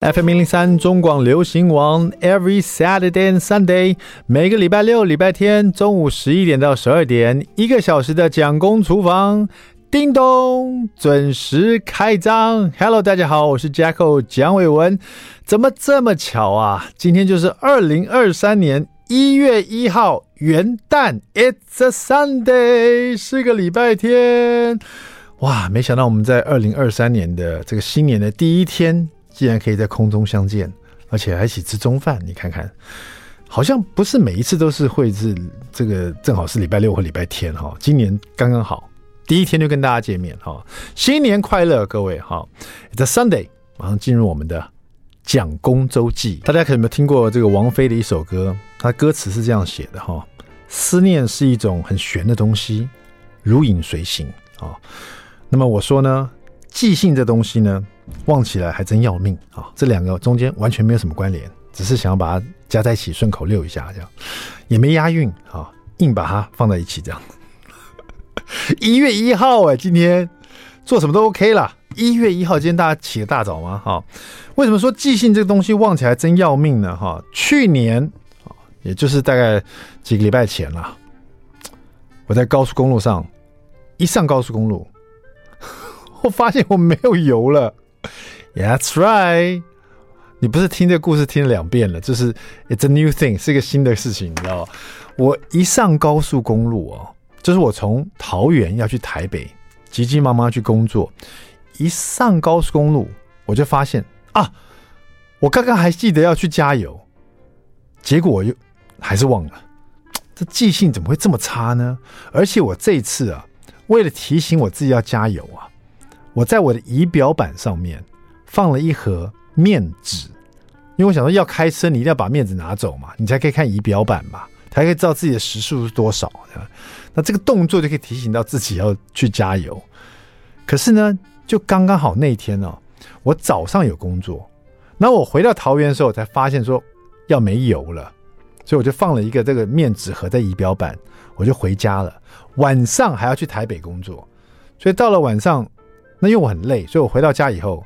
FM 零零三中广流行网，Every Saturday and Sunday，每个礼拜六、礼拜天中午十一点到十二点，一个小时的蒋公厨房，叮咚，准时开张。Hello，大家好，我是 Jacko 蒋伟文。怎么这么巧啊？今天就是二零二三年一月一号元旦，It's a Sunday，是个礼拜天。哇，没想到我们在二零二三年的这个新年的第一天。既然可以在空中相见，而且还一起吃中饭，你看看，好像不是每一次都是会是这个正好是礼拜六或礼拜天哈。今年刚刚好，第一天就跟大家见面哈，新年快乐，各位哈！It's a Sunday，马上进入我们的蒋公周记。大家可有没有听过这个王菲的一首歌？它歌词是这样写的哈：思念是一种很玄的东西，如影随形啊。那么我说呢，记性这东西呢？忘起来还真要命啊！这两个中间完全没有什么关联，只是想要把它加在一起顺口溜一下，这样也没押韵啊，硬把它放在一起这样。一月一号哎，今天做什么都 OK 啦。一月一号，今天大家起个大早吗？哈，为什么说记性这个东西忘起来真要命呢？哈，去年啊，也就是大概几个礼拜前啦，我在高速公路上一上高速公路，我发现我没有油了。That's right，你不是听这个故事听了两遍了，就是 It's a new thing，是一个新的事情，你知道吗？我一上高速公路哦，就是我从桃园要去台北，急急忙忙去工作，一上高速公路我就发现啊，我刚刚还记得要去加油，结果又还是忘了，这记性怎么会这么差呢？而且我这次啊，为了提醒我自己要加油啊。我在我的仪表板上面放了一盒面纸，因为我想说要开车，你一定要把面纸拿走嘛，你才可以看仪表板嘛，才可以知道自己的时速是多少。那这个动作就可以提醒到自己要去加油。可是呢，就刚刚好那天哦，我早上有工作，那我回到桃园的时候，我才发现说要没油了，所以我就放了一个这个面纸盒在仪表板，我就回家了。晚上还要去台北工作，所以到了晚上。那因为我很累，所以我回到家以后，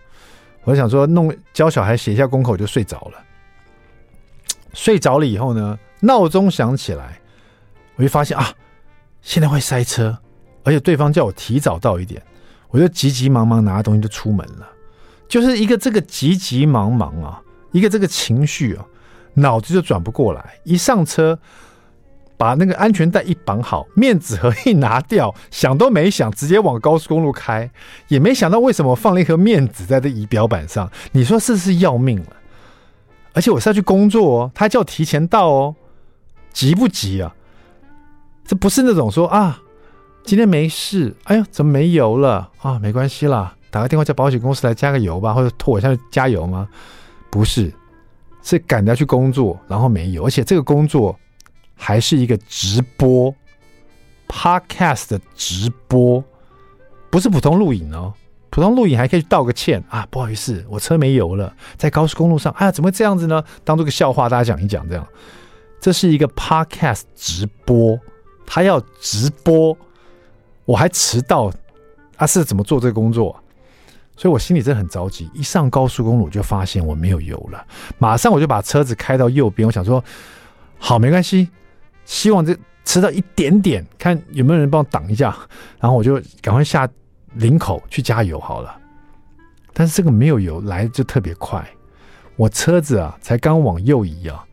我想说弄教小孩写一下功课，我就睡着了。睡着了以后呢，闹钟响起来，我就发现啊，现在会塞车，而且对方叫我提早到一点，我就急急忙忙拿东西就出门了。就是一个这个急急忙忙啊，一个这个情绪啊，脑子就转不过来，一上车。把那个安全带一绑好，面纸盒一拿掉，想都没想，直接往高速公路开，也没想到为什么放了一盒面纸在这仪表板上。你说是不是要命了？而且我是要去工作哦，他叫提前到哦，急不急啊？这不是那种说啊，今天没事，哎呀，怎么没油了啊？没关系啦，打个电话叫保险公司来加个油吧，或者托我下去加油吗？不是，是赶着要去工作，然后没油，而且这个工作。还是一个直播，Podcast 的直播，不是普通录影哦。普通录影还可以去道个歉啊，不好意思，我车没油了，在高速公路上。哎呀，怎么会这样子呢？当做个笑话，大家讲一讲这样。这是一个 Podcast 直播，他要直播，我还迟到，啊，是怎么做这个工作？所以我心里真的很着急。一上高速公路就发现我没有油了，马上我就把车子开到右边，我想说，好，没关系。希望这迟到一点点，看有没有人帮我挡一下，然后我就赶快下林口去加油好了。但是这个没有油来就特别快，我车子啊才刚往右移啊，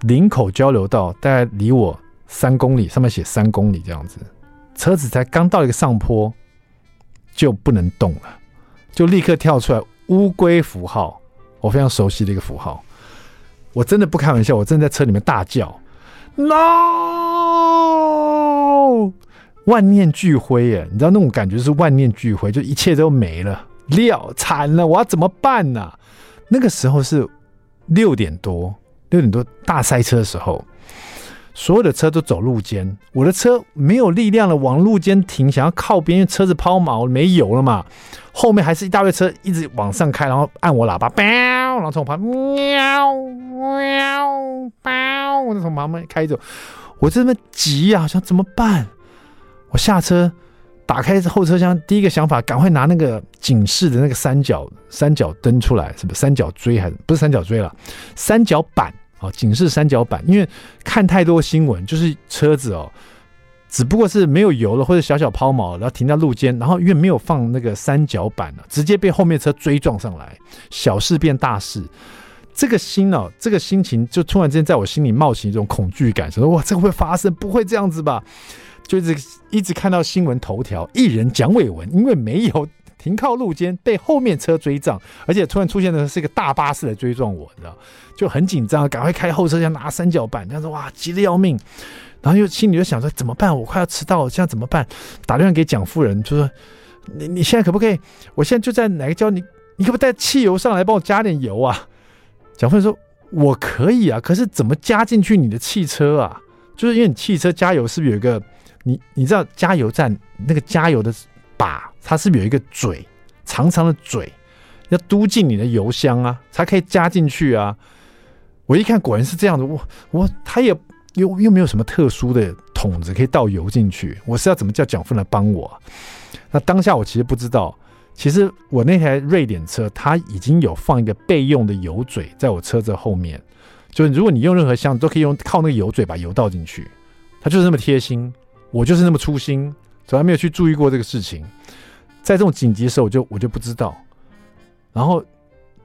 林口交流道大概离我三公里，上面写三公里这样子，车子才刚到一个上坡就不能动了，就立刻跳出来乌龟符号，我非常熟悉的一个符号，我真的不开玩笑，我真的在车里面大叫。No，万念俱灰耶！你知道那种感觉是万念俱灰，就一切都没了，了惨了！我要怎么办呢、那个时候是六点多，六点多大塞车的时候，所有的车都走路肩，我的车没有力量了，往路肩停，想要靠边，因为车子抛锚没油了嘛。后面还是一大堆车一直往上开，然后按我喇叭，然后从我旁边喵喵喵，我就从旁边开走。我这么急啊，想怎么办？我下车打开后车厢，第一个想法，赶快拿那个警示的那个三角三角灯出来，是不是三角锥还是不是三角锥了？三角板啊，警示三角板。因为看太多新闻，就是车子哦，只不过是没有油了或者小小抛锚，然后停在路肩，然后因为没有放那个三角板了，直接被后面车追撞上来，小事变大事。这个心哦，这个心情就突然之间在我心里冒起一种恐惧感，说哇，这会不会发生？不会这样子吧？就是一直看到新闻头条，艺人蒋伟文因为没有停靠路肩，被后面车追撞，而且突然出现的是一个大巴士来追撞我，你知道，就很紧张，赶快开后车厢拿三角板，这样子哇，急得要命，然后又心里就想说怎么办？我快要迟到了，现在怎么办？打电话给蒋夫人，就说你你现在可不可以？我现在就在哪个交，你你可不可以带汽油上来帮我加点油啊？蒋夫人说我可以啊，可是怎么加进去你的汽车啊？就是因为你汽车加油是不是有一个？你你知道加油站那个加油的把，它是不是有一个嘴，长长的嘴，要嘟进你的油箱啊，才可以加进去啊。我一看果然是这样的，我我他也又又没有什么特殊的桶子可以倒油进去，我是要怎么叫蒋夫人来帮我？那当下我其实不知道，其实我那台瑞典车它已经有放一个备用的油嘴在我车子后面，就是如果你用任何箱子都可以用靠那个油嘴把油倒进去，它就是那么贴心。我就是那么粗心，从来没有去注意过这个事情。在这种紧急的时候，我就我就不知道。然后，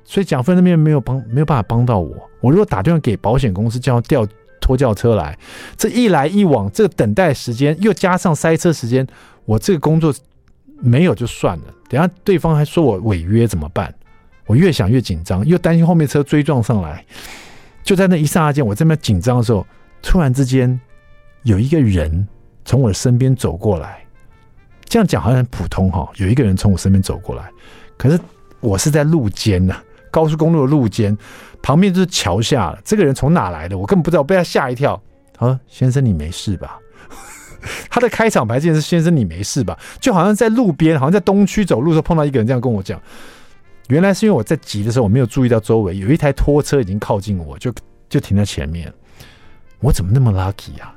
所以蒋芬那边没有帮，没有办法帮到我。我如果打电话给保险公司，叫调拖轿车来，这一来一往，这个等待时间又加上塞车时间，我这个工作没有就算了。等下对方还说我违约怎么办？我越想越紧张，又担心后面车追撞上来。就在那一刹那间，我这么紧张的时候，突然之间有一个人。从我的身边走过来，这样讲好像很普通哈。有一个人从我身边走过来，可是我是在路肩呐，高速公路的路肩，旁边就是桥下了。这个人从哪来的？我根本不知道，我被他吓一跳。他说：“先生，你没事吧？” 他的开场白竟然是“先生，你没事吧？”就好像在路边，好像在东区走路的时候碰到一个人这样跟我讲。原来是因为我在急的时候，我没有注意到周围有一台拖车已经靠近我，就就停在前面。我怎么那么 lucky 啊？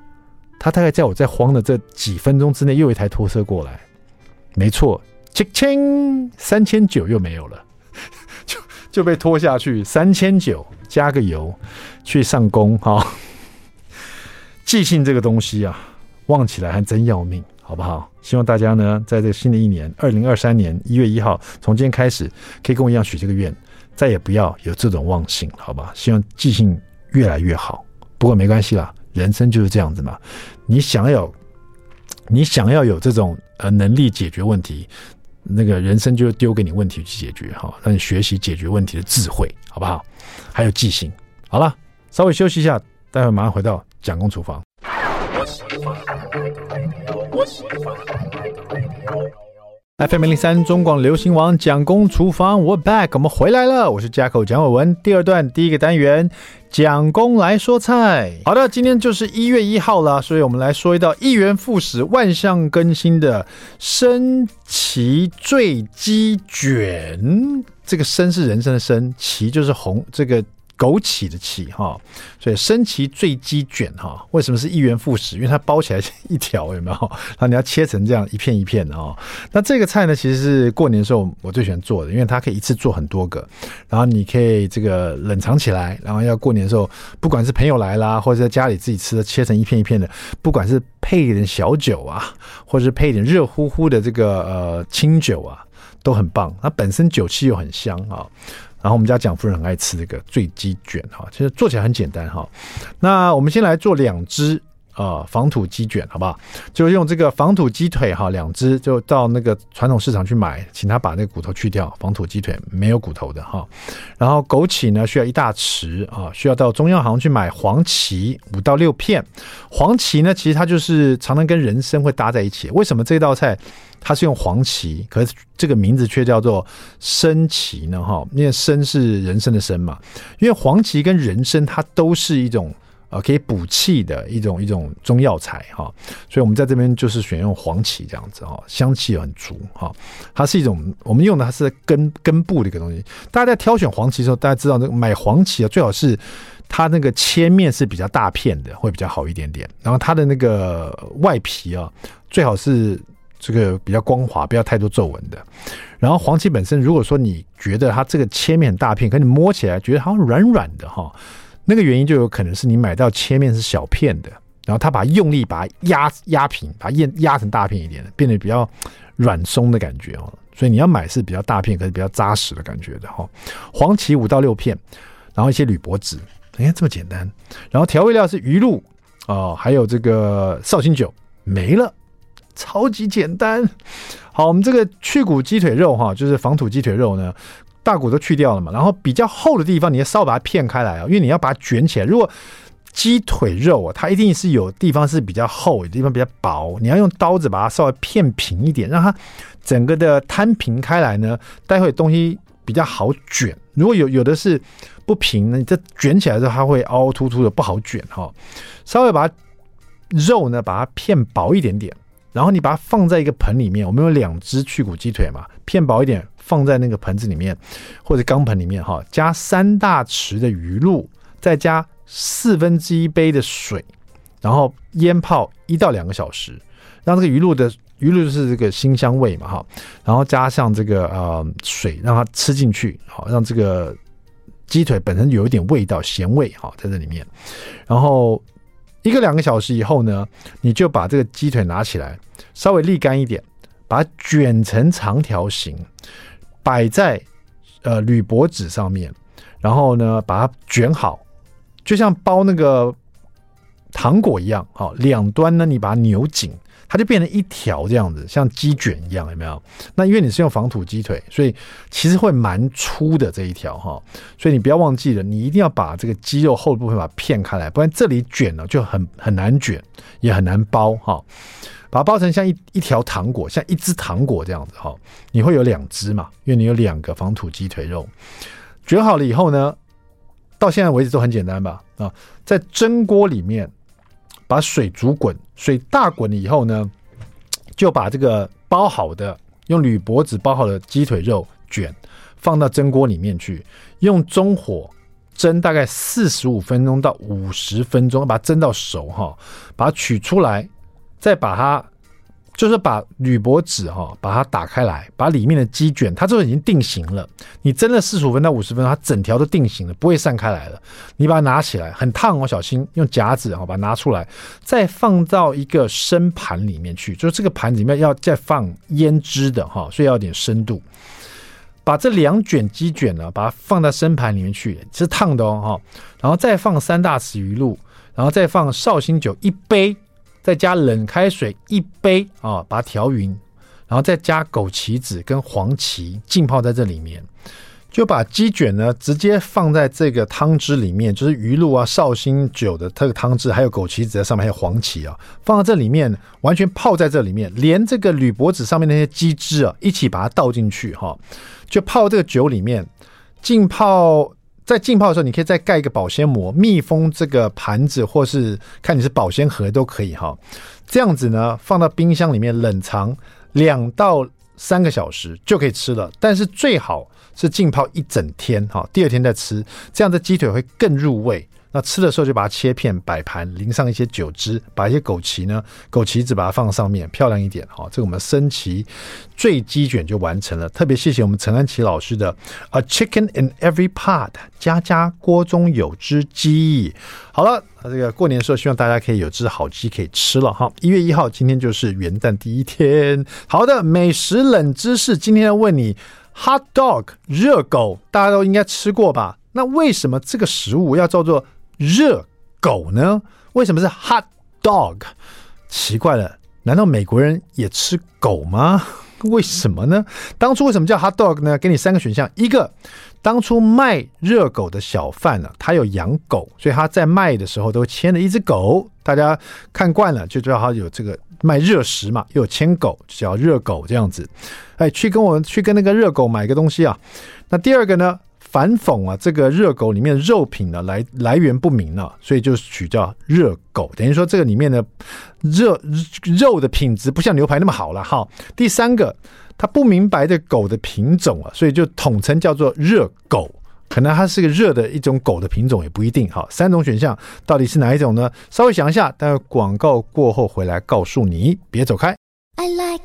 他大概在我在慌的这几分钟之内，又一台拖车过来，没错，切千三千九又没有了，就就被拖下去，三千九加个油去上工哈。记性这个东西啊，忘起来还真要命，好不好？希望大家呢，在这新的一年二零二三年一月一号，从今天开始，可以跟我一样许这个愿，再也不要有这种忘性，好吧？希望记性越来越好。不过没关系啦。人生就是这样子嘛，你想要，你想要有这种呃能力解决问题，那个人生就丢给你问题去解决哈，让你学习解决问题的智慧，好不好？还有记性。好了，稍微休息一下，待会马上回到蒋公厨房。FM 零三中广流行王蒋公厨房，We're back，我们回来了。我是家口蒋伟文，第二段第一个单元，蒋公来说菜。好的，今天就是一月一号了，所以我们来说一道一元复始、万象更新的参萁醉鸡卷。这个参是人生的参，萁就是红这个。枸杞的杞哈，所以参萁醉鸡卷哈，为什么是一元复始？因为它包起来一条，有没有？然后你要切成这样一片一片的哦。那这个菜呢，其实是过年的时候我最喜欢做的，因为它可以一次做很多个，然后你可以这个冷藏起来，然后要过年的时候，不管是朋友来啦，或者在家里自己吃的，切成一片一片的，不管是配一点小酒啊，或者是配一点热乎乎的这个呃清酒啊，都很棒。它本身酒气又很香啊。然后我们家蒋夫人很爱吃这个醉鸡卷哈，其实做起来很简单哈。那我们先来做两只啊仿土鸡卷，好不好？就用这个防土鸡腿哈，两只就到那个传统市场去买，请他把那个骨头去掉。防土鸡腿没有骨头的哈。然后枸杞呢需要一大匙啊，需要到中央行去买黄芪五到六片。黄芪呢其实它就是常常跟人参会搭在一起。为什么这道菜？它是用黄芪，可是这个名字却叫做参芪呢？哈，因为参是人参的参嘛。因为黄芪跟人参它都是一种呃可以补气的一种一种中药材哈，所以我们在这边就是选用黄芪这样子哈，香气很足哈。它是一种我们用的它是根根部的一个东西。大家在挑选黄芪的时候，大家知道那个买黄芪啊，最好是它那个切面是比较大片的，会比较好一点点。然后它的那个外皮啊，最好是。这个比较光滑，不要太多皱纹的。然后黄芪本身，如果说你觉得它这个切面很大片，可你摸起来觉得好像软软的哈，那个原因就有可能是你买到切面是小片的，然后它把用力把它压压平，把它压压成大片一点的，变得比较软松的感觉哦。所以你要买是比较大片，可是比较扎实的感觉的哈。黄芪五到六片，然后一些铝箔纸，你看这么简单。然后调味料是鱼露哦，还有这个绍兴酒，没了。超级简单，好，我们这个去骨鸡腿肉哈，就是仿土鸡腿肉呢，大骨都去掉了嘛，然后比较厚的地方，你要稍微把它片开来啊，因为你要把它卷起来。如果鸡腿肉啊，它一定是有地方是比较厚，有地方比较薄，你要用刀子把它稍微片平一点，让它整个的摊平开来呢，待会东西比较好卷。如果有有的是不平呢，你这卷起来之后它会凹凹凸凸的，不好卷哈。稍微把它肉呢，把它片薄一点点。然后你把它放在一个盆里面，我们有两只去骨鸡腿嘛，片薄一点，放在那个盆子里面或者钢盆里面哈，加三大匙的鱼露，再加四分之一杯的水，然后腌泡一到两个小时，让这个鱼露的鱼露是这个辛香味嘛哈，然后加上这个呃水，让它吃进去，好让这个鸡腿本身有一点味道咸味哈在这里面，然后。一个两个小时以后呢，你就把这个鸡腿拿起来，稍微沥干一点，把它卷成长条形，摆在呃铝箔纸上面，然后呢把它卷好，就像包那个糖果一样，好，两端呢你把它扭紧。它就变成一条这样子，像鸡卷一样，有没有？那因为你是用防土鸡腿，所以其实会蛮粗的这一条哈。所以你不要忘记了，你一定要把这个鸡肉厚的部分把它片开来，不然这里卷了就很很难卷，也很难包哈。把它包成像一一条糖果，像一只糖果这样子哈。你会有两只嘛？因为你有两个防土鸡腿肉卷好了以后呢，到现在为止都很简单吧？啊，在蒸锅里面。把水煮滚，水大滚了以后呢，就把这个包好的用铝箔纸包好的鸡腿肉卷放到蒸锅里面去，用中火蒸大概四十五分钟到五十分钟，把它蒸到熟哈，把它取出来，再把它。就是把铝箔纸哈，把它打开来，把里面的鸡卷，它这已经定型了。你蒸了四十五分到五十分，它整条都定型了，不会散开来了。你把它拿起来，很烫哦，小心用夹子哈把它拿出来，再放到一个深盘里面去。就是这个盘子里面要再放腌汁的哈，所以要点深度。把这两卷鸡卷呢，把它放到深盘里面去，是烫的哦哈。然后再放三大匙鱼露，然后再放绍兴酒一杯。再加冷开水一杯啊，把它调匀，然后再加枸杞子跟黄芪浸泡在这里面，就把鸡卷呢直接放在这个汤汁里面，就是鱼露啊、绍兴酒的这个汤汁，还有枸杞子在上面，还有黄芪啊，放在这里面，完全泡在这里面，连这个铝箔纸上面那些鸡汁啊一起把它倒进去哈，就泡这个酒里面浸泡。在浸泡的时候，你可以再盖一个保鲜膜，密封这个盘子，或是看你是保鲜盒都可以哈。这样子呢，放到冰箱里面冷藏两到三个小时就可以吃了。但是最好是浸泡一整天哈，第二天再吃，这样的鸡腿会更入味。那吃的时候就把它切片摆盘，淋上一些酒汁，把一些枸杞呢，枸杞子把它放上面，漂亮一点哈。这个我们升旗醉鸡卷就完成了。特别谢谢我们陈安琪老师的 A Chicken in Every Pot，家家锅中有只鸡。好了，这个过年的时候，希望大家可以有只好鸡可以吃了哈。一月一号，今天就是元旦第一天。好的，美食冷知识，今天要问你，Hot Dog 热狗，大家都应该吃过吧？那为什么这个食物要叫做热狗呢？为什么是 hot dog？奇怪了，难道美国人也吃狗吗？为什么呢？当初为什么叫 hot dog 呢？给你三个选项：一个，当初卖热狗的小贩呢、啊，他有养狗，所以他在卖的时候都牵了一只狗，大家看惯了就知道他有这个卖热食嘛，又有牵狗，叫热狗这样子。哎，去跟我去跟那个热狗买个东西啊。那第二个呢？反讽啊，这个热狗里面肉品呢，来来源不明了，啊，所以就取叫热狗，等于说这个里面的热肉的品质不像牛排那么好了哈。第三个，他不明白的狗的品种啊，所以就统称叫做热狗，可能它是个热的一种狗的品种也不一定哈。三种选项到底是哪一种呢？稍微想一下，待会广告过后回来告诉你，别走开。I like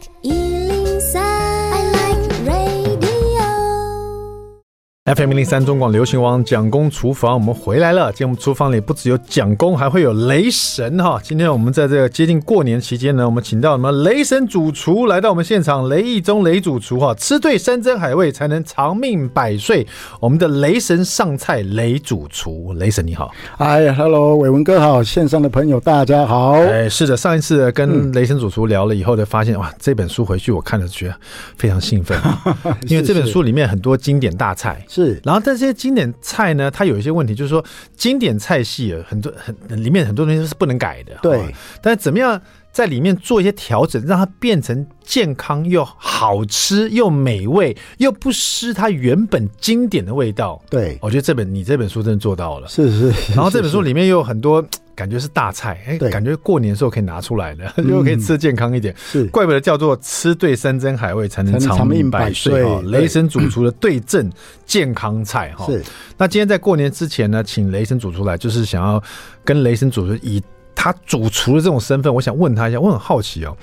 FM 零三中广流行王蒋公厨房，我们回来了。今天我们厨房里不只有蒋公，还会有雷神哈。今天我们在这个接近过年期间呢，我们请到什么雷神主厨来到我们现场，雷义中雷主厨哈，吃对山珍海味才能长命百岁。我们的雷神上菜，雷主厨，雷神你好，哎，Hello，伟文哥好，线上的朋友大家好。哎，是的，上一次跟雷神主厨聊了以后，就发现哇，这本书回去我看了觉得非常兴奋，因为这本书里面很多经典大菜。是，然后但这些经典菜呢，它有一些问题，就是说经典菜系很多很里面很多东西是不能改的。对，但是怎么样在里面做一些调整，让它变成健康又好吃又美味，又不失它原本经典的味道。对，我觉得这本你这本书真的做到了。是是，是。然后这本书里面又有很多。感觉是大菜，哎，感觉过年的时候可以拿出来的，又可以吃健康一点。是，怪不得叫做吃对山珍海味才能长命百岁哈。雷神主厨的对症健康菜哈。是。那今天在过年之前呢，请雷神主厨来，就是想要跟雷神主厨以他主厨的这种身份，我想问他一下，我很好奇哦，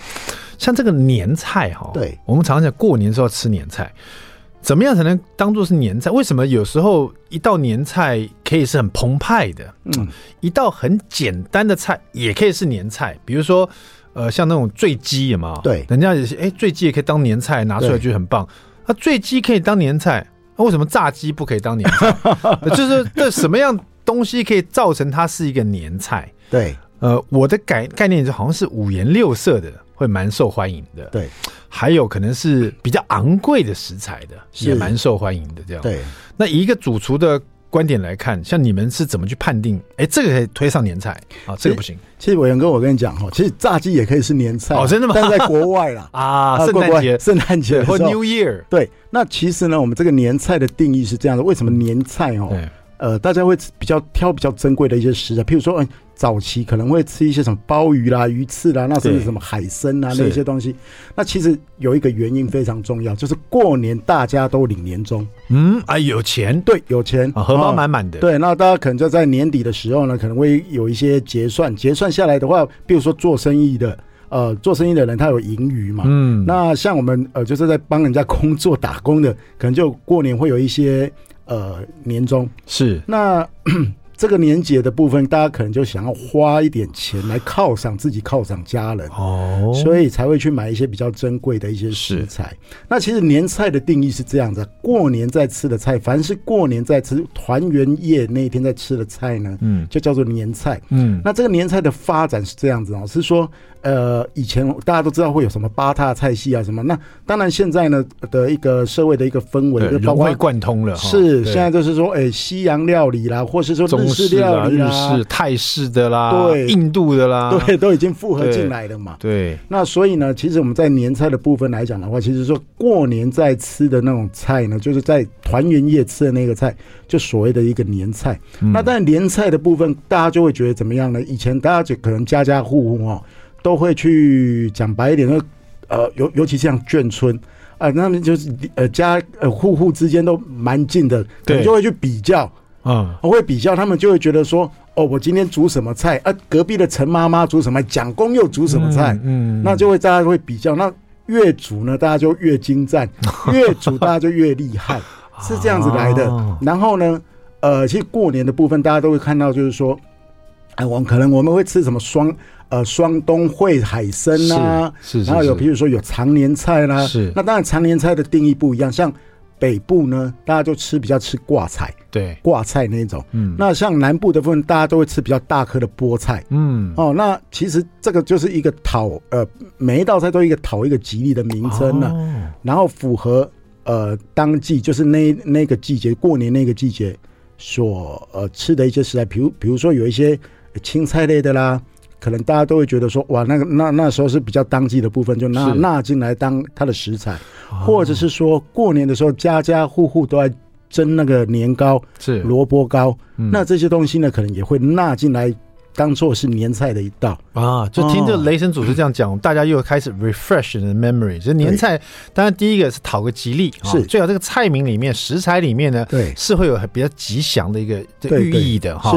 像这个年菜哈，对，我们常常讲过年的时候吃年菜。怎么样才能当做是年菜？为什么有时候一道年菜可以是很澎湃的？嗯，一道很简单的菜也可以是年菜。比如说，呃，像那种醉鸡，有没有？对，人家也是，哎，醉鸡也可以当年菜拿出来，就很棒。那 醉鸡可以当年菜，那为什么炸鸡不可以当年菜？就是这什么样东西可以造成它是一个年菜？对，呃，我的概概念就好像是五颜六色的。会蛮受欢迎的，对，还有可能是比较昂贵的食材的，也蛮受欢迎的。这样，对。那以一个主厨的观点来看，像你们是怎么去判定？哎，这个可以推上年菜啊，这个不行。其实伟文哥，我跟你讲哈，其实炸鸡也可以是年菜哦，真的吗？但在国外啦 啊，圣诞节、圣诞节或 New Year，对。那其实呢，我们这个年菜的定义是这样的：为什么年菜哦？呃，大家会比较挑比较珍贵的一些食材，譬如说，嗯，早期可能会吃一些什么鲍鱼啦、鱼翅啦，那甚至什么海参啊那些东西。那其实有一个原因非常重要，就是过年大家都领年终。嗯，啊，有钱，对，有钱，荷包满满的。对，那大家可能就在年底的时候呢，可能会有一些结算，结算下来的话，比如说做生意的，呃，做生意的人他有盈余嘛。嗯，那像我们呃，就是在帮人家工作打工的，可能就过年会有一些。呃，年终是那这个年节的部分，大家可能就想要花一点钱来犒赏自己，犒赏家人哦，所以才会去买一些比较珍贵的一些食材。那其实年菜的定义是这样子：过年在吃的菜，凡是过年在吃团圆夜那一天在吃的菜呢，嗯，就叫做年菜。嗯，那这个年菜的发展是这样子哦，是说。呃，以前大家都知道会有什么八大菜系啊什么，那当然现在呢的一个社会的一个氛围，融会贯通了。是现在就是说，哎、欸，西洋料理啦，或是说日式料理啦，日式、泰式的啦，对，印度的啦，对，都已经复合进来了嘛。对，对那所以呢，其实我们在年菜的部分来讲的话，其实说过年在吃的那种菜呢，就是在团圆夜吃的那个菜，就所谓的一个年菜。嗯、那但年菜的部分，大家就会觉得怎么样呢？以前大家就可能家家户户哦。都会去讲白一点，说呃，尤尤其像眷村啊、呃，那么就是呃家呃户户之间都蛮近的，可能就会去比较啊，我会比较，他们就会觉得说，哦，我今天煮什么菜啊？隔壁的陈妈妈煮什么？蒋公又煮什么菜？嗯，嗯那就会大家会比较，那越煮呢，大家就越精湛，越煮大家就越厉害，是这样子来的。然后呢，呃，其实过年的部分，大家都会看到，就是说，哎，我们可能我们会吃什么双。呃，双冬烩海参呐，是，然后有，比如说有常年菜啦，是。那当然，常年菜的定义不一样，像北部呢，大家就吃比较吃挂菜，对，挂菜那种。嗯。那像南部的部分，大家都会吃比较大颗的菠菜。嗯。哦，那其实这个就是一个讨，呃，每一道菜都一个讨一个吉利的名称了。哦。然后符合呃当季，就是那那个季节，过年那个季节所呃吃的一些食材，比如比如说有一些青菜类的啦。可能大家都会觉得说，哇，那个那那时候是比较当季的部分，就纳纳进来当它的食材，或者是说过年的时候，家家户户都在蒸那个年糕，是。萝卜糕，那这些东西呢，可能也会纳进来当做是年菜的一道。啊，就听这雷神主厨这样讲，大家又开始 refresh the memory。就年菜，当然第一个是讨个吉利，是。最好这个菜名里面食材里面呢，对，是会有比较吉祥的一个寓意的哈，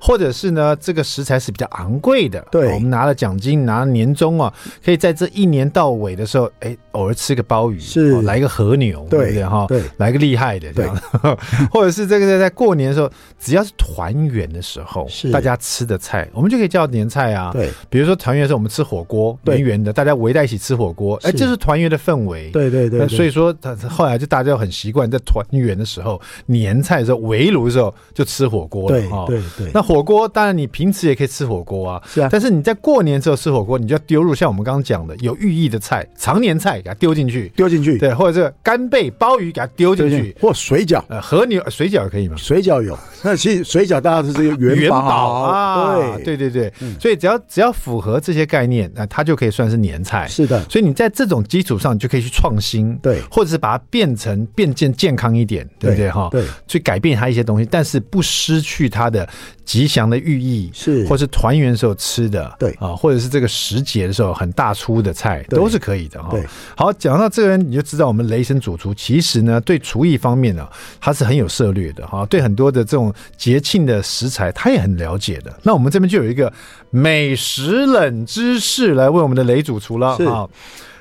或者是呢这个食材是比较昂贵的，对，我们拿了奖金，拿了年终啊，可以在这一年到尾的时候，哎，偶尔吃个鲍鱼，是。来个和牛，对不对哈？对，来个厉害的这样，或者是这个在过年的时候，只要是团圆的时候，是。大家吃的菜。我们就可以叫年菜啊，对，比如说团圆的时候我们吃火锅，圆圆的，大家围在一起吃火锅，哎，这是团圆的氛围，对对对。所以说，他后来就大家就很习惯在团圆的时候，年菜的时候围炉的时候就吃火锅了，对对对。那火锅当然你平时也可以吃火锅啊，是啊。但是你在过年的时候吃火锅，你就要丢入像我们刚刚讲的有寓意的菜，常年菜给它丢进去，丢进去，对，或者这个干贝、鲍鱼给它丢进去，或水饺，呃，和牛水饺可以吗？水饺有，那其实水饺大家都是元宝啊，对。对对对，所以只要只要符合这些概念，那它就可以算是年菜。是的，所以你在这种基础上，你就可以去创新，对，或者是把它变成变健健康一点，对不对哈？对，去改变它一些东西，但是不失去它的吉祥的寓意，是，或是团圆时候吃的，对啊，或者是这个时节的时候很大出的菜，都是可以的哈。对，好，讲到这个，你就知道我们雷神主厨其实呢，对厨艺方面呢，他是很有涉略的哈，对很多的这种节庆的食材，他也很了解的。那我们这边就有一个美食冷知识来问我们的雷主厨了啊！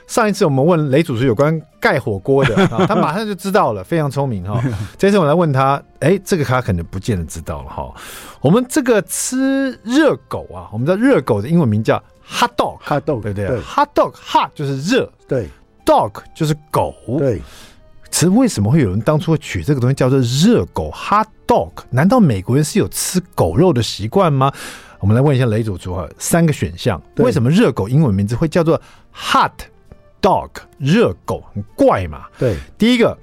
上一次我们问雷主厨有关盖火锅的 啊，他马上就知道了，非常聪明哈。这次我来问他，哎，这个他可能不见得知道了哈。我们这个吃热狗啊，我们知道热狗的英文名叫 hot dog，hot dog 对不对？hot dog，hot 就是热，对，dog 就是狗，对。其实为什么会有人当初会取这个东西叫做热狗 hot dog？难道美国人是有吃狗肉的习惯吗？我们来问一下雷主厨啊，三个选项，为什么热狗英文名字会叫做 hot dog？热狗很怪嘛？对，第一个，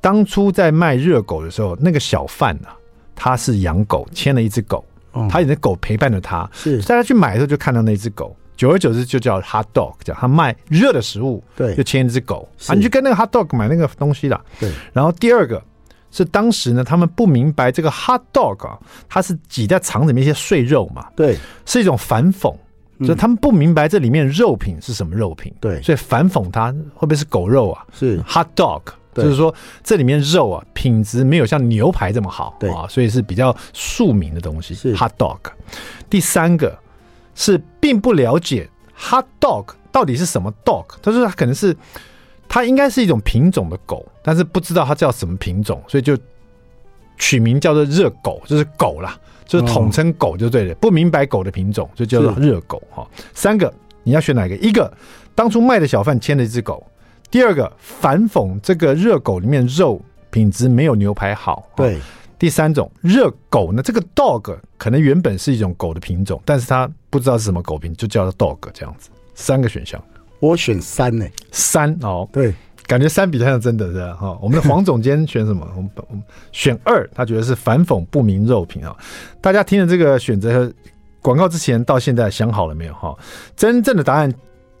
当初在卖热狗的时候，那个小贩啊，他是养狗，牵了一只狗，他有只狗陪伴着他，是大家去买的时候就看到那只狗。久而久之就叫 hot dog，叫他卖热的食物，对，就牵一只狗啊，你去跟那个 hot dog 买那个东西啦。对，然后第二个是当时呢，他们不明白这个 hot dog 啊，它是挤在肠子里面一些碎肉嘛，对，是一种反讽，就他们不明白这里面肉品是什么肉品，对，所以反讽它会不会是狗肉啊？是 hot dog，就是说这里面肉啊品质没有像牛排这么好，对啊，所以是比较庶民的东西，是 hot dog。第三个。是并不了解 hot dog 到底是什么 dog，他说他可能是它应该是一种品种的狗，但是不知道它叫什么品种，所以就取名叫做热狗，就是狗啦，就是统称狗就对了。不明白狗的品种就叫做热狗哈。三个你要选哪个？一个当初卖的小贩牵了一只狗，第二个反讽这个热狗里面肉品质没有牛排好，对。第三种热狗呢，这个 dog 可能原本是一种狗的品种，但是它不知道是什么狗品，就叫做 dog 这样子。三个选项，我选三呢、欸，三哦，对，感觉三比较像真的是吧？哈，我们的黄总监选什么？我 们我们选二，他觉得是反讽不明肉品啊。大家听了这个选择广告之前到现在想好了没有？哈，真正的答案。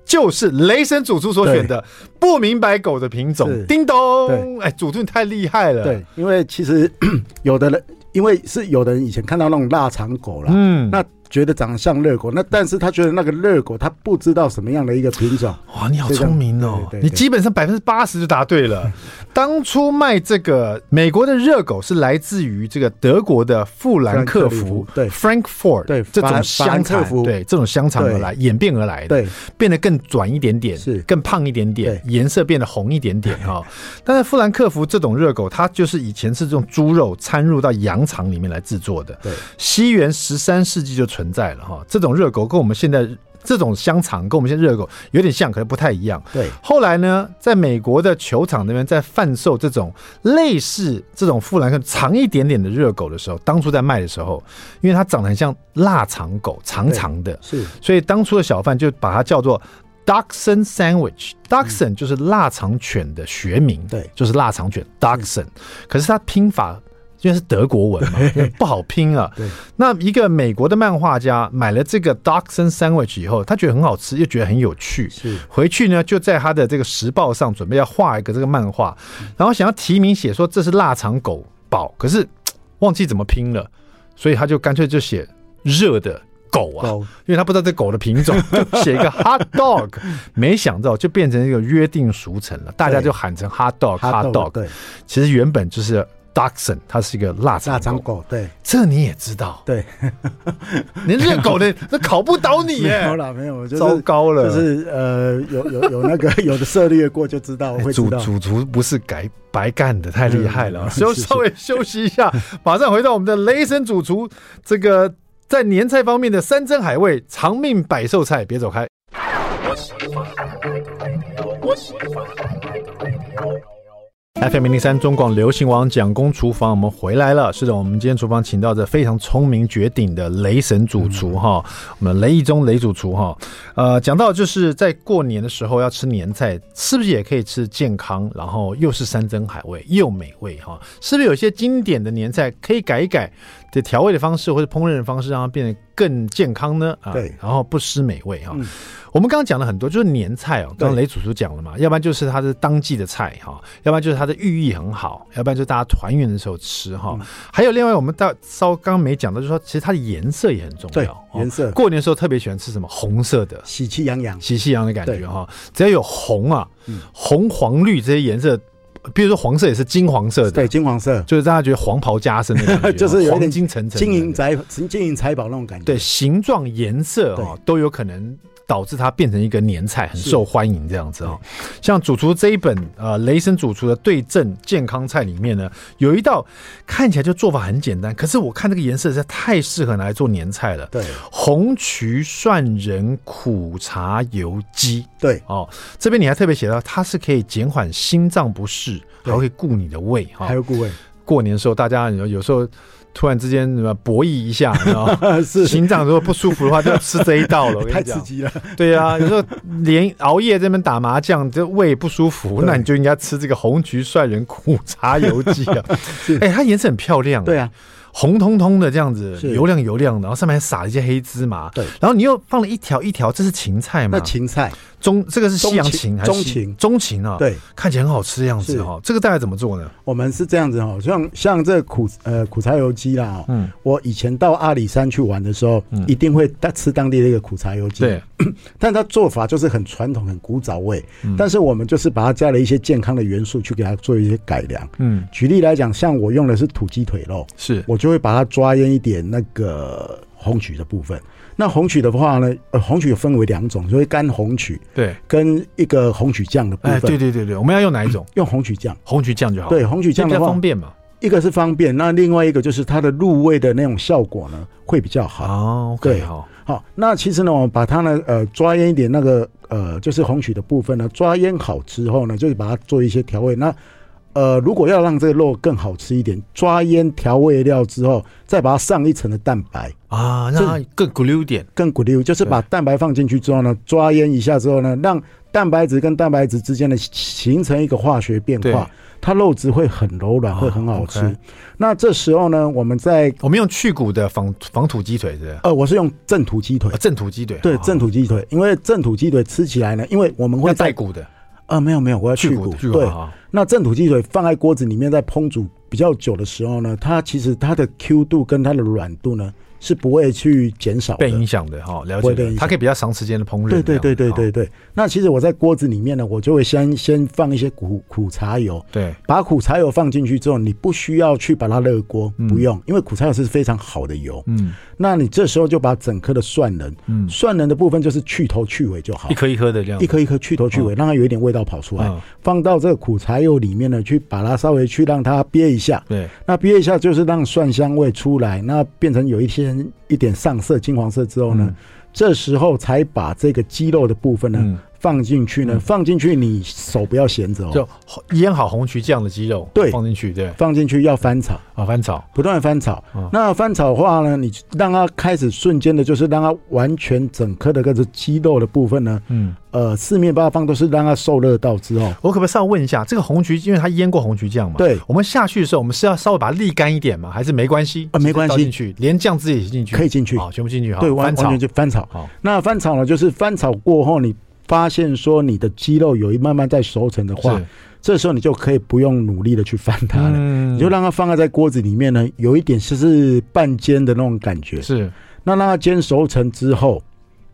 就是雷神主厨所选的不明白狗的品种，叮咚！哎，主厨你太厉害了。对，因为其实 有的人，因为是有的人以前看到那种腊肠狗了，嗯，那。觉得长得像热狗，那但是他觉得那个热狗，他不知道什么样的一个品种。哇，你好聪明哦！对对对对，你基本上百分之八十就答对了。当初卖这个美国的热狗是来自于这个德国的富兰克福，对，Frankfurt，对，这种香肠，对，这种香肠而来演变而来的，对，变得更短一点点，是更胖一点点，颜色变得红一点点哈。但是富兰克福这种热狗，它就是以前是这种猪肉掺入到羊肠里面来制作的。对，西元十三世纪就。存在了哈，这种热狗跟我们现在这种香肠跟我们现在热狗有点像，可能不太一样。对，后来呢，在美国的球场那边在贩售这种类似这种富兰克长一点点的热狗的时候，当初在卖的时候，因为它长得很像腊肠狗，长长的，是，所以当初的小贩就把它叫做 Dachshund Sandwich。Dachshund 就是腊肠犬的学名，对，就是腊肠犬 Dachshund。可是它拼法。因为是德国文嘛，不好拼啊。对，那一个美国的漫画家买了这个 Dachshund Sandwich 以后，他觉得很好吃，又觉得很有趣。是，回去呢就在他的这个时报上准备要画一个这个漫画，然后想要提名写说这是腊肠狗堡，可是忘记怎么拼了，所以他就干脆就写热的狗啊，因为他不知道这狗的品种，就写一个 hot dog，没想到就变成一个约定俗成了，大家就喊成 hot dog，hot dog。对，其实原本就是。Dachshund 它是一个腊肠腊肠狗，对，这你也知道，对，连这个狗的 那考不倒你耶，没有了，没有，就是、糟糕了，就是呃，有有有那个 有的涉猎过就知道，会知道。主主厨不是改白干的，太厉害了，就稍微休息一下，马上回到我们的雷神主厨，这个在年菜方面的山珍海味、长命百寿菜，别走开。FM 零零三中广流行王蒋公厨房，我们回来了。是的，我们今天厨房请到这非常聪明绝顶的雷神主厨哈，我们雷一中雷主厨哈。呃，讲到就是在过年的时候要吃年菜，是不是也可以吃健康，然后又是山珍海味又美味哈？是不是有些经典的年菜可以改一改的调味的方式或者烹饪的方式，让它变得更健康呢？啊，对，然后不失美味哈。我们刚刚讲了很多，就是年菜哦。刚刚雷祖叔讲了嘛，要不然就是它是当季的菜哈，要不然就是它的寓意很好，要不然就是大家团圆的时候吃哈。还有另外我们到稍刚刚没讲到，就是说其实它的颜色也很重要。颜色过年的时候特别喜欢吃什么？红色的，喜气洋洋，喜气洋洋的感觉哈。只要有红啊，红黄绿这些颜色，比如说黄色也是金黄色的，对，金黄色就是让大家觉得黄袍加身的感觉，就是有点金层层、金银财金银财宝那种感觉。对，形状、颜色哦都有可能。导致它变成一个年菜，很受欢迎这样子啊。像主厨这一本呃雷神主厨的对症健康菜里面呢，有一道看起来就做法很简单，可是我看这个颜色实在太适合拿来做年菜了。对，红曲蒜仁苦茶油鸡。对哦，这边你还特别写到它是可以减缓心脏不适，还可以顾你的胃哈，还有顾胃。过年的时候，大家有有时候。突然之间什么博弈一下，是心脏如果不舒服的话，就要吃这一道了。我跟你讲，太刺激了。对啊，有时候连熬夜这边打麻将，这胃不舒服，那你就应该吃这个红橘帅人苦茶油鸡啊。哎、欸，它颜色很漂亮。对啊。红彤彤的这样子，油亮油亮的，然后上面还撒了一些黑芝麻。对，然后你又放了一条一条，这是芹菜吗？那芹菜中，这个是西洋芹还是中芹？中芹啊，对，看起来很好吃的样子哈。这个大概怎么做呢？我们是这样子哈，像像这个苦呃苦茶油鸡啦，嗯，我以前到阿里山去玩的时候，一定会吃当地的一个苦茶油鸡。对，但它做法就是很传统、很古早味，但是我们就是把它加了一些健康的元素去给它做一些改良。嗯，举例来讲，像我用的是土鸡腿肉，是我就。就会把它抓腌一点那个红曲的部分。那红曲的话呢，呃，红曲分为两种，所以干红曲，对，跟一个红曲酱的部分。哎，对对对对，我们要用哪一种？用红曲酱，红曲酱就好。对，红曲酱的话方便嘛。一个是方便，那另外一个就是它的入味的那种效果呢会比较好。哦，okay, 对，好，好。那其实呢，我们把它呢，呃，抓腌一点那个，呃，就是红曲的部分呢，抓腌好之后呢，就是把它做一些调味。那呃，如果要让这个肉更好吃一点，抓腌调味料之后，再把它上一层的蛋白。啊，让它更咕溜点，更咕溜，就是把蛋白放进去之后呢，抓腌一下之后呢，让蛋白质跟蛋白质之间的形成一个化学变化，它肉质会很柔软，会很好吃。那这时候呢，我们在我们用去骨的仿仿土鸡腿是？呃，我是用正土鸡腿，正土鸡腿，对，正土鸡腿，因为正土鸡腿吃起来呢，因为我们会带骨的。啊，没有没有，我要去骨。对，那正土鸡腿放在锅子里面，在烹煮比较久的时候呢，它其实它的 Q 度跟它的软度呢，是不会去减少被影响的哈，了解。它可以比较长时间的烹饪。对对对对对对。那其实我在锅子里面呢，我就会先先放一些苦苦茶油。对。把苦茶油放进去之后，你不需要去把它热锅，不用，因为苦茶油是非常好的油。嗯。那你这时候就把整颗的蒜仁，嗯，蒜仁的部分就是去头去尾就好，一颗一颗的这样，一颗一颗去头去尾，让它有一点味道跑出来，放到这个苦茶油里面呢，去把它稍微去让它憋一下。对。那憋一下就是让蒜香味出来，那变成有一些。一点上色金黄色之后呢，嗯、这时候才把这个肌肉的部分呢。嗯放进去呢，放进去你手不要闲着哦。就腌好红曲酱的鸡肉，对，放进去，对，放进去要翻炒啊，翻炒，不断翻炒。那翻炒的话呢，你让它开始瞬间的，就是让它完全整颗的这个鸡肉的部分呢，嗯，呃，四面八方都是让它受热到之后。我可不可以稍微问一下，这个红曲，因为它腌过红曲酱嘛，对，我们下去的时候，我们是要稍微把它沥干一点嘛？还是没关系啊？没关系，进去，连酱汁也进去，可以进去，好，全部进去，好，对，完全就翻炒。好，那翻炒呢，就是翻炒过后你。发现说你的鸡肉有一慢慢在熟成的话，这时候你就可以不用努力的去翻它了，你就让它放在在锅子里面呢，有一点就是半煎的那种感觉。是。那让它煎熟成之后，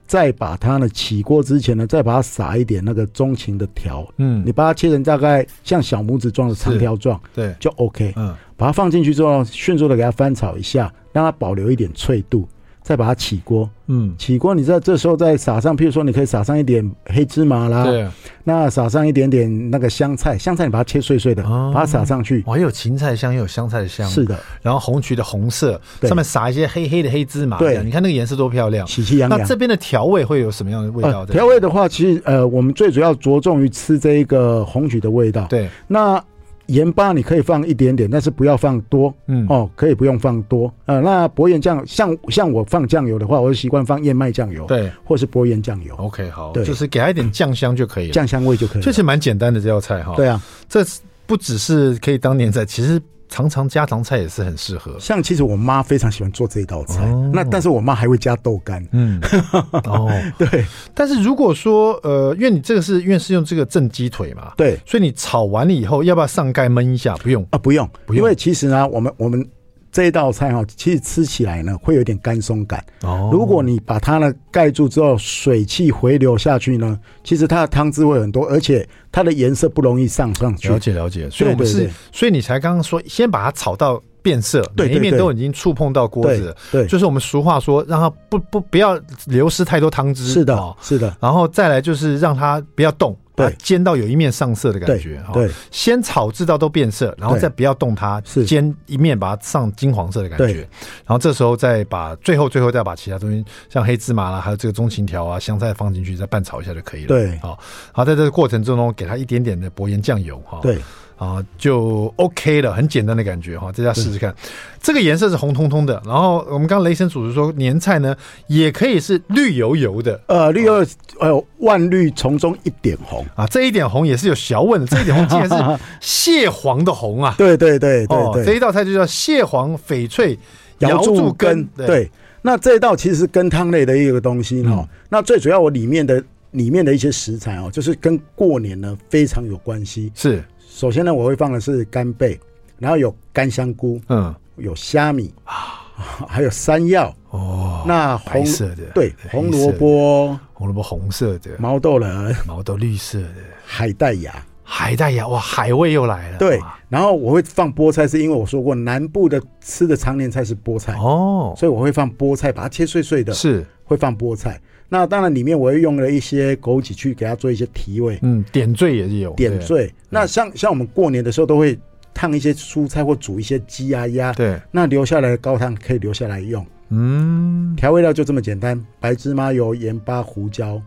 再把它呢起锅之前呢，再把它撒一点那个中芹的条，嗯，你把它切成大概像小拇指状的长条状，对，就 OK。嗯，把它放进去之后，迅速的给它翻炒一下，让它保留一点脆度。再把它起锅，嗯，起锅，你知道这时候再撒上，譬如说，你可以撒上一点黑芝麻啦，对，那撒上一点点那个香菜，香菜你把它切碎碎的，哦、把它撒上去，哇，又有芹菜香，又有香菜的香，是的。然后红曲的红色，对。上面撒一些黑黑的黑芝麻，对，你看那个颜色多漂亮，喜气洋洋。那这边的调味会有什么样的味道？调、呃、味的话，其实呃，我们最主要着重于吃这一个红曲的味道，对，那。盐巴你可以放一点点，但是不要放多。嗯哦，可以不用放多。呃，那薄盐酱像像我放酱油的话，我就习惯放燕麦酱油，对，或是薄盐酱油。OK，好，对，就是给它一点酱香就可以了，酱香味就可以了。这是蛮简单的这道菜哈。对啊，这不只是可以当年菜，其实。常常家常菜也是很适合，像其实我妈非常喜欢做这一道菜，哦、那但是我妈还会加豆干，嗯，哦，对。但是如果说呃，因为你这个是因为是用这个正鸡腿嘛，对，所以你炒完了以后要不要上盖焖一下？不用。啊，不用，不用，因为其实呢，我们我们。这一道菜哈，其实吃起来呢会有点干松感。哦，如果你把它呢盖住之后，水汽回流下去呢，其实它的汤汁会很多，而且它的颜色不容易上上去。了解了解，所以我们是，所以你才刚刚说，先把它炒到变色，对每一面都已经触碰到锅子了。对，对，就是我们俗话说，让它不不不要流失太多汤汁。是的，哦，是的。然后再来就是让它不要动。对，煎到有一面上色的感觉哈。对，先炒制到都变色，然后再不要动它，煎一面把它上金黄色的感觉。然后这时候再把最后最后再把其他东西，像黑芝麻啦，还有这个中芹条啊、香菜放进去，再拌炒一下就可以了。对，好，好，在这个过程中呢，给它一点点的薄盐酱油哈。对。啊，就 OK 了，很简单的感觉哈，大家试试看。这个颜色是红彤彤的，然后我们刚刚雷神主持说，年菜呢也可以是绿油油的，呃，绿油，呃，万绿丛中一点红啊，这一点红也是有学问的，这一点红竟然是蟹黄的红啊！对对对对对，这一道菜就叫蟹黄翡翠瑶柱羹。对，那这一道其实是羹汤类的一个东西哈。那最主要我里面的里面的一些食材哦，就是跟过年呢非常有关系。是。首先呢，我会放的是干贝，然后有干香菇，嗯，有虾米啊，还有山药。哦。那红色的。对，红萝卜，红萝卜红色的，毛豆仁，毛豆绿色的，海带芽，海带芽哇，海味又来了。对，然后我会放菠菜，是因为我说过南部的吃的常年菜是菠菜哦，所以我会放菠菜，把它切碎碎的，是会放菠菜。那当然，里面我又用了一些枸杞去给它做一些提味，嗯，点缀也是有点缀。那像像我们过年的时候都会烫一些蔬菜或煮一些鸡啊鸭，对，那留下来的高汤可以留下来用。嗯，调味料就这么简单：白芝麻油、盐巴、胡椒、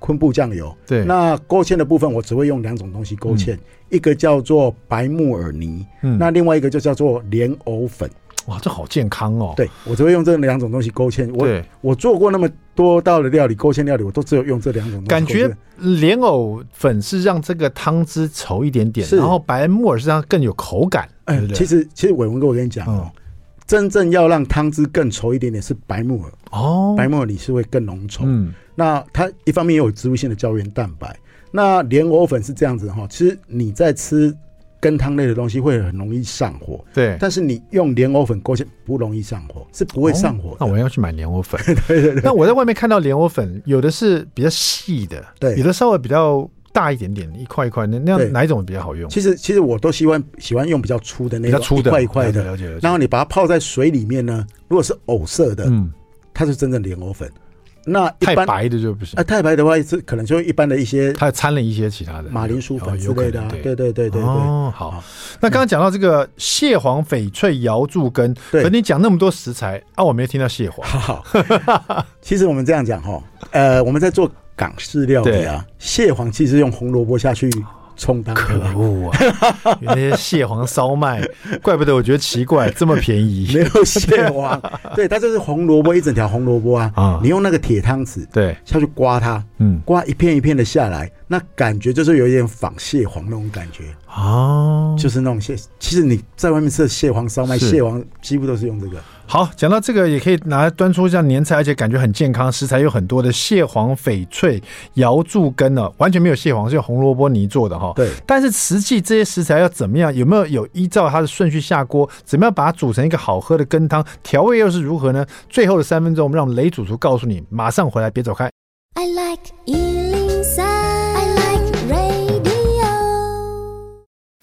昆布酱油。对，那勾芡的部分我只会用两种东西勾芡，一个叫做白木耳泥，嗯，那另外一个就叫做莲藕粉。哇，这好健康哦！对，我只会用这两种东西勾芡。我我做过那么多道的料理，勾芡料理我都只有用这两种东西。感觉莲藕粉是让这个汤汁稠一点点，然后白木耳是让它更有口感。哎，其实其实伟文哥，我跟你讲哦，真正要让汤汁更稠一点点是白木耳哦，白木耳你是会更浓稠。嗯，那它一方面也有植物性的胶原蛋白。那莲藕粉是这样子哈，其实你在吃。羹汤类的东西会很容易上火，对。但是你用莲藕粉勾芡不容易上火，是不会上火。那我要去买莲藕粉。对对对。那我在外面看到莲藕粉，有的是比较细的，对，有的稍微比较大一点点，一块一块。那那样哪一种比较好用？其实其实我都喜欢喜欢用比较粗的那种，一块一块的。了解了解。然后你把它泡在水里面呢，如果是藕色的，嗯，它是真正莲藕粉。那太白的就不行啊！太白的话是可能就一般的一些，它掺了一些其他的马铃薯粉之类的。对对对对对哦，好。那刚刚讲到这个蟹黄翡翠瑶柱羹，对，你讲那么多食材啊，我没有听到蟹黄。好，其实我们这样讲哈，呃，我们在做港式料理啊，蟹黄其实用红萝卜下去。充当可恶啊！那些蟹黄烧麦，怪不得我觉得奇怪，这么便宜，没有蟹黄。对，它就是红萝卜，一整条红萝卜啊。啊，你用那个铁汤匙，对，下去刮它，嗯，刮一片一片的下来，那感觉就是有一点仿蟹黄那种感觉哦，就是那种蟹。其实你在外面吃的蟹黄烧麦，蟹黄几乎都是用这个。好。讲到这个也可以拿来端出像年菜，而且感觉很健康，食材有很多的蟹黄、翡翠、瑶柱根呢，完全没有蟹黄，是用红萝卜泥做的哈。对，但是实际这些食材要怎么样？有没有有依照它的顺序下锅？怎么样把它煮成一个好喝的羹汤？调味又是如何呢？最后的三分钟，我们让雷主厨告诉你，马上回来，别走开。I like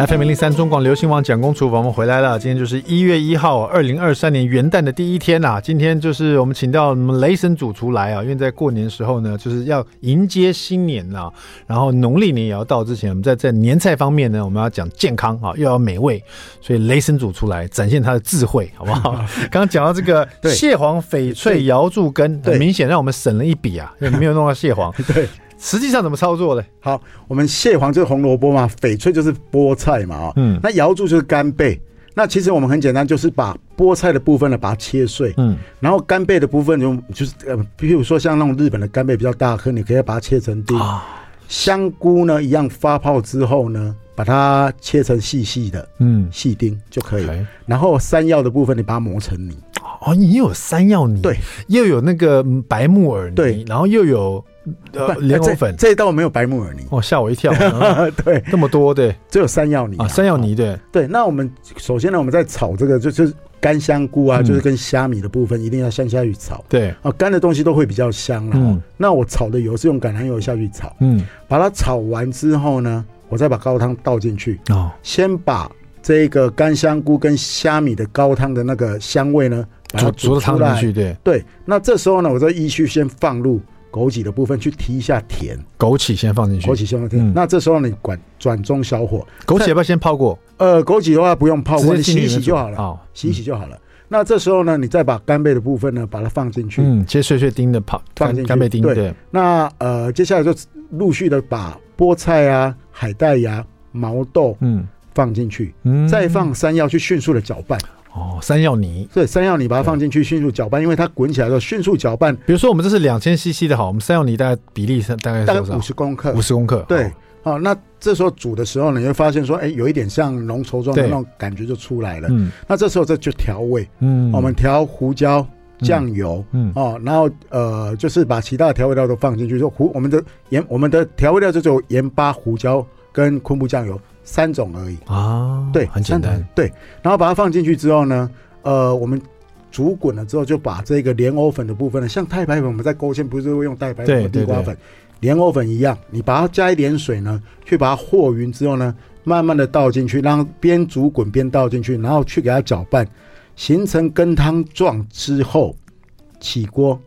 FM 零零三中广流行网蒋公厨房，我们回来了。今天就是一月一号，二零二三年元旦的第一天呐、啊。今天就是我们请到我们雷神主厨来啊，因为在过年的时候呢，就是要迎接新年啊。然后农历年也要到之前，我们在在年菜方面呢，我们要讲健康啊，又要美味，所以雷神主厨来展现他的智慧，好不好？刚刚讲到这个蟹黄、翡翠、瑶柱根，很明显让我们省了一笔啊，因为没有弄到蟹黄。对。实际上怎么操作呢？好，我们蟹黄就是红萝卜嘛，翡翠就是菠菜嘛，啊，嗯，那瑶柱就是干贝。那其实我们很简单，就是把菠菜的部分呢，把它切碎，嗯，然后干贝的部分就就是呃，比如说像那种日本的干贝比较大颗，你可以把它切成丁。啊，香菇呢，一样发泡之后呢，把它切成细细的，嗯，细丁就可以。然后山药的部分，你把它磨成泥。哦，你有山药泥，对，又有那个白木耳泥，对，然后又有。呃，莲藕粉这，这一道没有白木耳泥，哦，吓我一跳。对，这么多，对，只有山药泥啊，山药泥，对，对。那我们首先呢，我们在炒这个，就是干香菇啊，就是跟虾米的部分，一定要先下去炒。对啊，干的东西都会比较香了。嗯，那我炒的油是用橄榄油下去炒。嗯，把它炒完之后呢，我再把高汤倒进去。哦，先把这个干香菇跟虾米的高汤的那个香味呢，把它煮出来。对对，那这时候呢，我再依序先放入。枸杞的部分去提一下甜，枸杞先放进去，枸杞先放进去。那这时候你管转中小火，枸杞要不要先泡过？呃，枸杞的话不用泡过，你洗一洗就好了。好，洗一洗就好了。那这时候呢，你再把干贝的部分呢，把它放进去，嗯，切碎碎丁的泡放进去，干贝丁。对。那呃，接下来就陆续的把菠菜啊、海带芽、毛豆，嗯，放进去，嗯，再放山药去迅速的搅拌。哦，山药泥，对，山药泥把它放进去，迅速搅拌，因为它滚起来的时候迅速搅拌。比如说，我们这是两千 CC 的好，我们山药泥大概比例是大概大概五十公克，五十公克。对，好，那这时候煮的时候呢，你会发现说，哎，有一点像浓稠状的那种感觉就出来了。嗯，那这时候这就调味，嗯，我们调胡椒、酱油，嗯，哦，然后呃，就是把其他的调味料都放进去，就胡我们的盐，我们的调味料就只有盐巴、胡椒跟昆布酱油。三种而已。啊，对，很简单，对。然后把它放进去之后呢，呃，我们煮滚了之后，就把这个莲藕粉的部分呢，像太白粉，我们在勾芡不是会用太白粉、地瓜粉、莲藕粉一样，你把它加一点水呢，去把它和匀之后呢，慢慢的倒进去，让边煮滚边倒进去，然后去给它搅拌，形成羹汤状之后，起锅，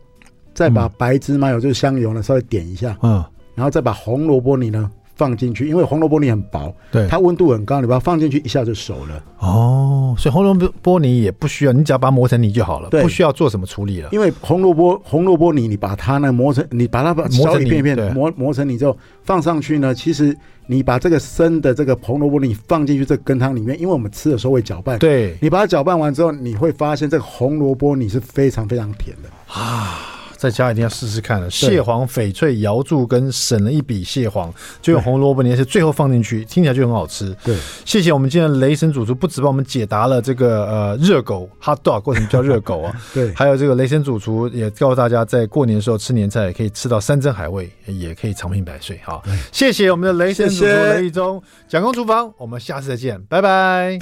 再把白芝麻油就是香油呢稍微点一下，嗯，然后再把红萝卜泥呢。放进去，因为红萝卜泥很薄，对，它温度很高，你把它放进去一下就熟了。哦，所以红萝卜泥也不需要，你只要把它磨成泥就好了，不需要做什么处理了。因为红萝卜红萝卜泥，你把它呢磨成，你把它把磨成一片片磨磨成泥之后放上去呢，其实你把这个生的这个红萝卜泥放进去这个羹汤里面，因为我们吃的时候会搅拌，对，你把它搅拌完之后，你会发现这个红萝卜泥是非常非常甜的啊。在家一定要试试看了，蟹黄、翡翠、瑶柱跟省了一笔，蟹黄就用红萝卜泥是最后放进去，听起来就很好吃。对，谢谢我们今天的雷神主厨，不止帮我们解答了这个呃热狗 hot dog 为什么叫热狗啊？对，还有这个雷神主厨也告诉大家，在过年的时候吃年菜也可以吃到山珍海味，也可以长命百岁。好，谢谢我们的雷神主厨雷一中蒋公厨房，我们下次再见，拜拜。